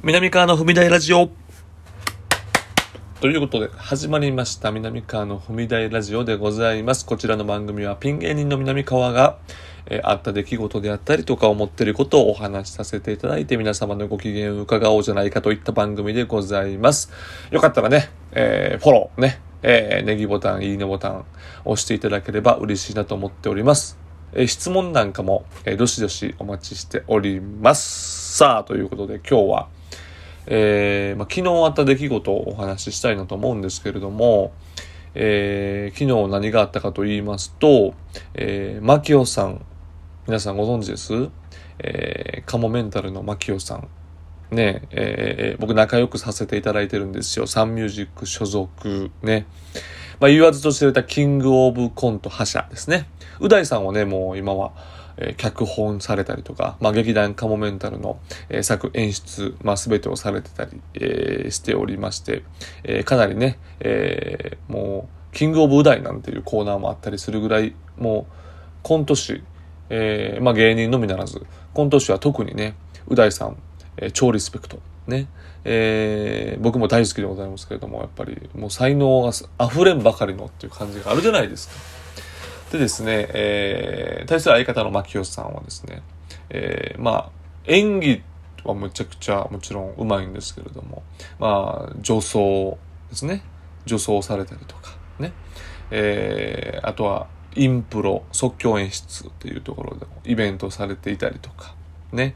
南川の踏み台ラジオということで始まりました南川の踏み台ラジオでございますこちらの番組はピン芸人の南川が、えー、あった出来事であったりとか思ってることをお話しさせていただいて皆様のご機嫌を伺おうじゃないかといった番組でございますよかったらね、えー、フォローねえー、ネギボタン、いいねボタン押していただければ嬉しいなと思っております。え、質問なんかも、え、どしどしお待ちしております。さあ、ということで今日は、えー、まあ、昨日あった出来事をお話ししたいなと思うんですけれども、えー、昨日何があったかと言いますと、えー、マキオさん、皆さんご存知です？えー、カモメンタルのマキオさん。ね、えー、僕仲良くさせていただいてるんですよ。サンミュージック所属ね。まあ、言わずと知れたキングオブコント覇者ですね。う大さんはね、もう今は、え、脚本されたりとか、まあ、劇団カモメンタルの、えー、作演出、まあ、全てをされてたり、えー、しておりまして、え、かなりね、え、もう、キングオブう大なんていうコーナーもあったりするぐらい、もう、コント師、え、まあ、芸人のみならず、コント師は特にね、う大さん、えー、超リスペクト。ね。えー、僕も大好きでございますけれども、やっぱりもう才能が溢れんばかりのっていう感じがあるじゃないですか。でですね、えー、対する相方の牧吉さんはですね、えー、まあ、演技はむちゃくちゃもちろんうまいんですけれども、まあ、女装ですね。女装されたりとか、ね。えー、あとは、インプロ、即興演出っていうところでもイベントされていたりとか、ね。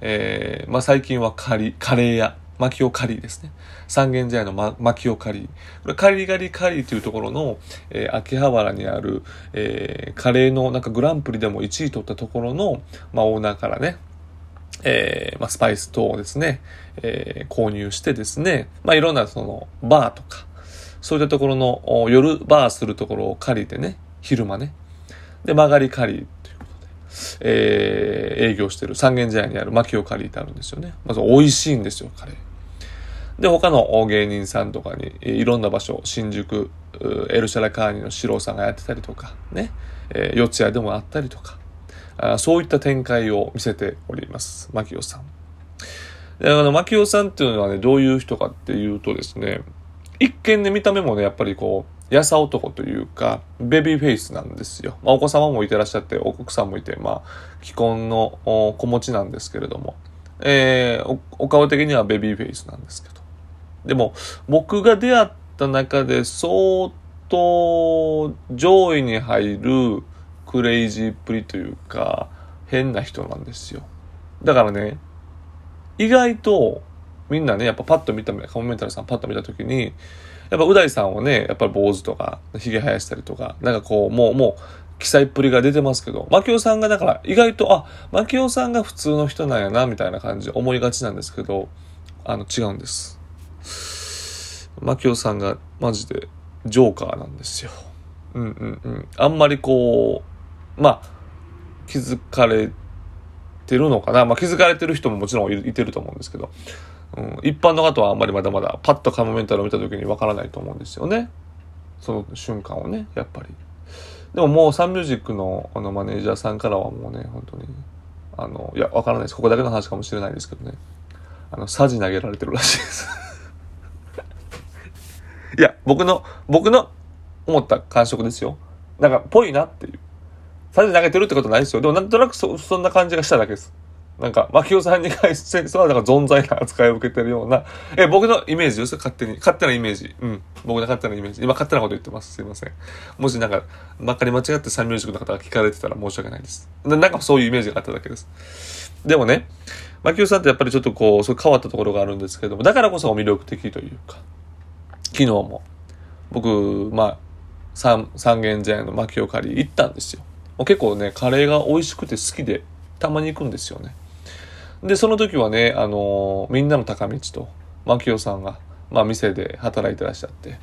えー、まあ最近はカリ、カレー屋、マキオカリーですね。三軒茶屋のママキオカリー。これカリガリカリーというところの、えー、秋葉原にある、えー、カレーのなんかグランプリでも1位取ったところの、まあオーナーからね、えー、まあスパイス等をですね、えー、購入してですね、まあいろんなそのバーとか、そういったところの夜バーするところを借りてね、昼間ね。で、曲がりカリーえー、営業してる三軒茶屋にあるマキオカリーってあるんですよね。まず美味しいんですよ、カレー。で、他の芸人さんとかに、いろんな場所、新宿、エルシャラカーニの四郎さんがやってたりとか、ね、えー、四谷でもあったりとかあ、そういった展開を見せております、マキオさん。で、あの、マキオさんっていうのはね、どういう人かっていうとですね、一見ね、見た目もね、やっぱりこう、やさ男というか、ベビーフェイスなんですよ。まあ、お子様もいてらっしゃって、おさんもいて、まあ、既婚の子持ちなんですけれども、えー、お顔的にはベビーフェイスなんですけど。でも、僕が出会った中で相当上位に入るクレイジーっぷりというか、変な人なんですよ。だからね、意外と、みんなね、やっぱパッと見た目、カモメンタルさんパッと見たときに、やっぱう大さんはね、やっぱり坊主とか、髭生やしたりとか、なんかこう、もう、もう、記載っぷりが出てますけど、マキオさんがだから意外と、あ、マキオさんが普通の人なんやな、みたいな感じ思いがちなんですけど、あの、違うんです。マキオさんがマジでジョーカーなんですよ。うんうんうん。あんまりこう、まあ、気づかれてるのかな。まあ気づかれてる人ももちろんいてると思うんですけど、うん、一般の方はあんまりまだまだパッとカモメンタルを見た時にわからないと思うんですよね。その瞬間をね、やっぱり。でももうサンミュージックのあのマネージャーさんからはもうね、本当に、あの、いや、わからないです。ここだけの話かもしれないですけどね。あの、サジ投げられてるらしいです いや、僕の、僕の思った感触ですよ。なんか、ぽいなっていう。サジ投げてるってことないですよ。でもなんとなくそ、そんな感じがしただけです。なんか、牧雄さんに関しては、なんか存在な扱いを受けてるような、え、僕のイメージです、勝手に。勝手なイメージ。うん。僕の勝手なイメージ。今勝手なこと言ってます。すいません。もしなんか、まかり間違ってサンミュージックの方が聞かれてたら申し訳ないです。なんかそういうイメージがあっただけです。でもね、牧雄さんってやっぱりちょっとこう、そう変わったところがあるんですけども、だからこそ魅力的というか、昨日も、僕、まあ、三、三軒茶屋の牧雄借り行ったんですよ。結構ね、カレーが美味しくて好きで、たまに行くんですよね。で、その時はね、あのー、みんなの高道と、牧雄さんが、まあ、店で働いてらっしゃって。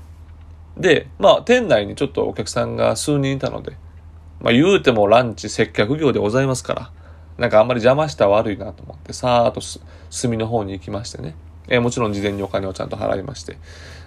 で、まあ、店内にちょっとお客さんが数人いたので、まあ、言うてもランチ接客業でございますから、なんかあんまり邪魔したら悪いなと思って、さーっと隅の方に行きましてね。えー、もちろん事前にお金をちゃんと払いまして。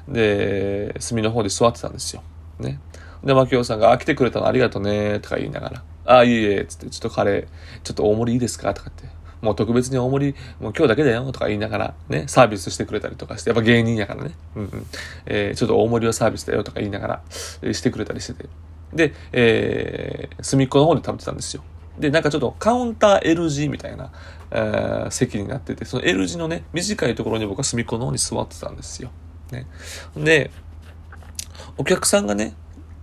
で、隅の方で座ってたんですよ。ね。で、牧雄さんが、あ、来てくれたのありがとね、とか言いながら、あ、いえいえ、つって、ちょっとカレー、ちょっと大盛りいいですかとかって。もう特別に大盛り、もう今日だけだよとか言いながらね、サービスしてくれたりとかして、やっぱ芸人やからね、うんうん、えー、ちょっと大盛りをサービスだよとか言いながら、え、してくれたりしてて。で、えー、隅っこの方で食べてたんですよ。で、なんかちょっとカウンター L 字みたいな、えー、席になってて、その L 字のね、短いところに僕は隅っこの方に座ってたんですよ。ね。で、お客さんがね、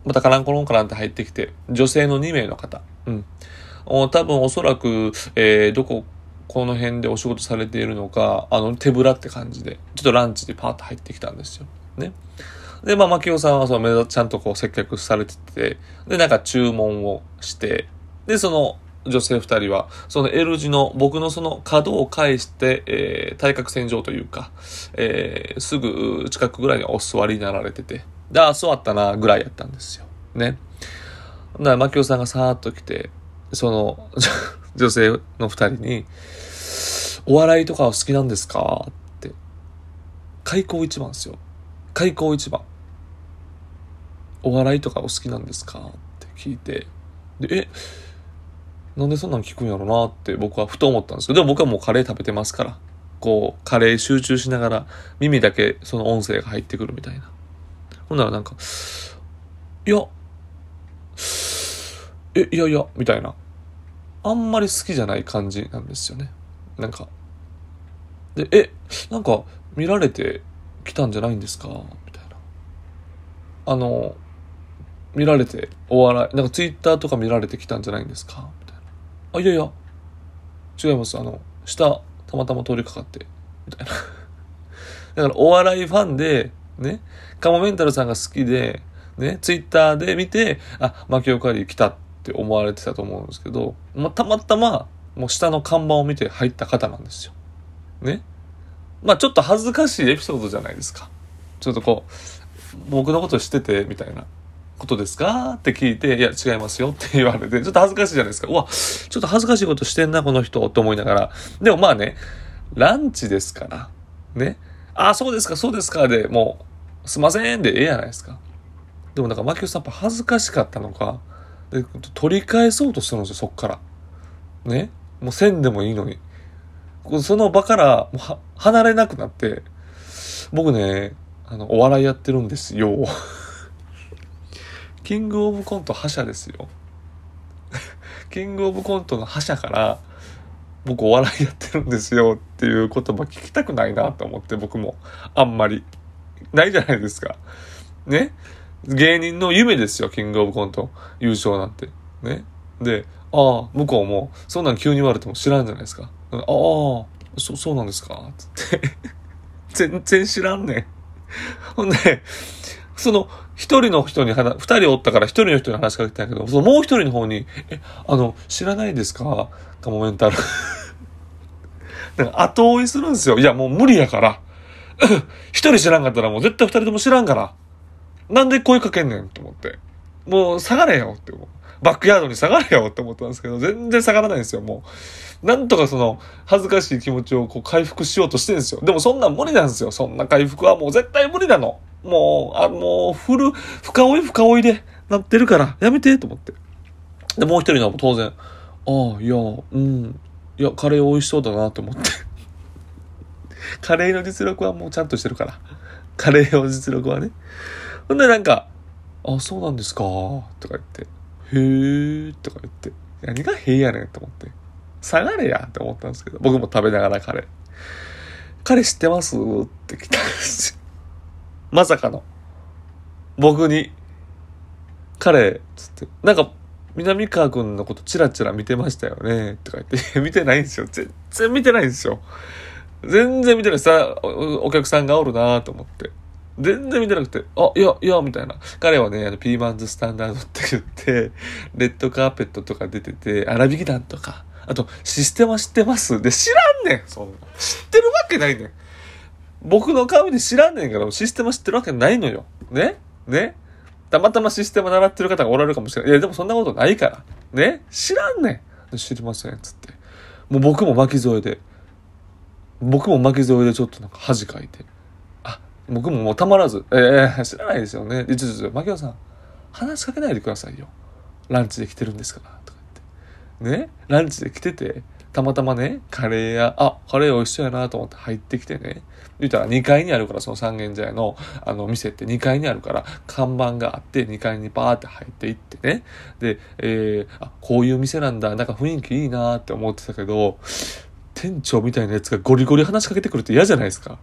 またカランコロンカランって入ってきて、女性の2名の方。うん。多分おそらく、えー、どこ、この辺でお仕事されているのか、あの、手ぶらって感じで、ちょっとランチでパーッと入ってきたんですよ。ね。で、まあ、牧雄さんはその、ちゃんとこう接客されてて、で、なんか注文をして、で、その、女性二人は、その L 字の僕のその角を返して、えー、対角線上というか、えー、すぐ近くぐらいにお座りになられてて、で、あ、座ったな、ぐらいやったんですよ。ね。だから、牧雄さんがさーっと来て、その、女性の二人に、お笑いとかは好きなんですか？って。開口一番ですよ。開口一番。お笑いとかお好きなんですか？って聞いて、で、え、なんでそんなん聞くんやろなって僕はふと思ったんですけど、でも僕はもうカレー食べてますから、こう、カレー集中しながら耳だけその音声が入ってくるみたいな。ほんならなんか、いや、え、いやいや、みたいな。あんまり好きじゃない感じなんですよね。なんか。で、え、なんか見られてきたんじゃないんですか？みたいな。あの、見られてお笑い、なんかツイッターとか見られてきたんじゃないんですか？みたいなあ、いやいや、違います。あの、下、たまたま通りかかって、みたいな。だから、お笑いファンで、ね、カモメンタルさんが好きで、ね、ツイッターで見て、あ、マキオカリ来たってって思われてたと思うんですけど、まあ、たまたま、もう下の看板を見て入った方なんですよ。ね。まあ、ちょっと恥ずかしいエピソードじゃないですか。ちょっとこう、僕のこと知ってて、みたいな。ことですか？って聞いて、いや、違いますよって言われて、ちょっと恥ずかしいじゃないですか。うわ、ちょっと恥ずかしいことしてんな、この人、と思いながら。でもまあね、ランチですから、ね。あ、そうですか、そうですか、で、もう、すいません、でええやないですか。でもなんか、マキオさんやっぱ恥ずかしかったのか、で、取り返そうとしたんですよ、そっから。ね？もうせんでもいいのに。その場からもう離れなくなって、僕ね、あの、お笑いやってるんですよ。キングオブコント覇者ですよ。キングオブコントの覇者から、僕お笑いやってるんですよっていう言葉聞きたくないなと思って僕もあんまり。ないじゃないですか。ね？芸人の夢ですよ、キングオブコント優勝なんて。ねで、ああ、向こうも、そんなん急に言われても知らんじゃないですか。ああ、そ、そうなんですか？つって。全然知らんねん。ほんで、その、一人の人に話、二人おったから一人の人に話しかけてたけど、そのもう一人の方に、え、あの、知らないですか？カモメンタル。なんか後追いするんですよ。いや、もう無理やから。一人知らんかったらもう絶対二人とも知らんから。なんで声かけんねんと思って。もう下がれよって思う。バックヤードに下がれよって思ったんですけど、全然下がらないんですよ、もう。なんとかその、恥ずかしい気持ちをこう回復しようとしてるんですよ。でもそんなん無理なんですよ。そんな回復はもう絶対無理なの。もう、あ、もう、フル、深追い深追いでなってるから、やめて、と思って。で、もう一人の当然、ああ、いや、うん、いや、カレー美味しそうだなと思って。カレーの実力はもうちゃんとしてるから。カレーの実力はね。ほんでなんか、あ、そうなんですか、とか言って、へー、とか言って、何がへーやねんと思って。下がれやって思ったんですけど、僕も食べながらカレー。彼知ってます？って来たんですよ。まさかの、僕に、彼、つって、なんか、南川くんのことチラチラ見てましたよね、とか言って、見てないんですよ。全然見てないんですよ。全然見てない。さお、お客さんがおるなと思って。全然見てなくて、あ、いや、いや、みたいな。彼はね、あの、ピーマンズスタンダードって言って、レッドカーペットとか出てて、荒引き団とか、あと、システマ知ってます？で、知らんねんそんな。知ってるわけないねん。僕の顔で知らんねんから、システム知ってるわけないのよ。ね？ね？たまたまシステム習ってる方がおられるかもしれない。いや、でもそんなことないから。ね？知らんねん。知りません。つって。もう僕も巻き添えで。僕も巻き添えでちょっとなんか恥かいて。僕ももうたまらず、ええー、知らないですよね。で、ちょっと、牧野さん、話しかけないでくださいよ。ランチで来てるんですから。とか言って。ね？ランチで来てて、たまたまね、カレー屋、あ、カレー美味しそうやなと思って入ってきてね、言ったら2階にあるから、その三軒茶屋の、あの、店って2階にあるから、看板があって、2階にバーって入っていってね、で、えー、あ、こういう店なんだ、なんか雰囲気いいなって思ってたけど、店長みたいなやつがゴリゴリ話しかけてくるって嫌じゃないですか。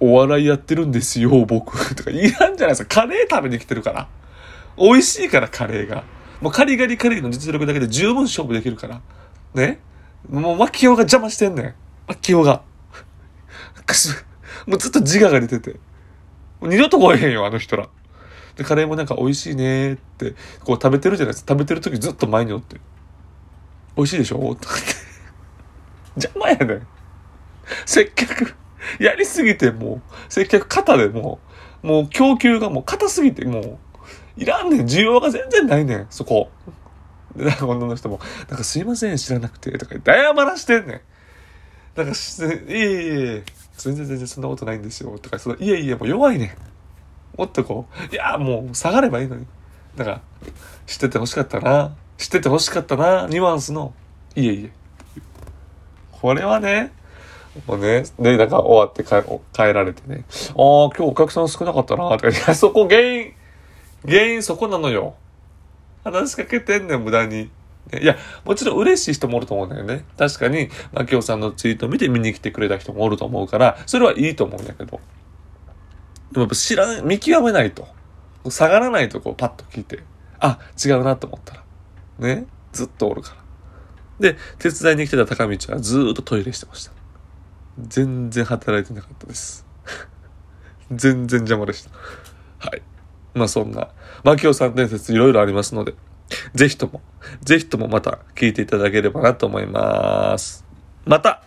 お笑いやってるんですよ、僕。とかいらんじゃないですか。カレー食べに来てるから。美味しいから、カレーが。もうカリガリカレーの実力だけで十分勝負できるから。ね？もう、マキオが邪魔してんねん。マキオが。くす、もうずっと自我が出てて。もう二度と来えへんよ、あの人ら。で、カレーもなんか美味しいねって、こう食べてるじゃないですか。食べてる時ずっと前におって。美味しいでしょ？とかって。邪魔やねん。接客、やりすぎてもう、接客肩でもう、もう供給がもう硬すぎてもう、いらんねん。需要が全然ないねん、そこ。で、なんか女の人も、なんかすいません、知らなくて、とか言って謝らしてんねん。なんか、いえいえいえ、全然全然そんなことないんですよ。とか、そのいえいえ、もう弱いねん。もっとこう、いや、もう下がればいいのに。だから、知ってて欲しかったな。知ってて欲しかったな。ニュアンスの、いえいえ。これはね、もうね、で、なんか終わって帰帰られてね、ああ、今日お客さん少なかったな、とか、いや、そこ原因、原因そこなのよ。話しかけてんねん、無駄に。いや、もちろん嬉しい人もおると思うんだよね。確かに、マキオさんのツイート見て見に来てくれた人もおると思うから、それはいいと思うんだけど。でもやっぱ知らん、見極めないと。下がらないとこうパッと聞いて、あ、違うなと思ったら。ね。ずっとおるから。で、手伝いに来てた高道はずーっとトイレしてました。全然働いてなかったです。全然邪魔でした。はい。まあそんな、マキオさん伝説いろいろありますので、ぜひとも、ぜひともまた聞いていただければなと思います。また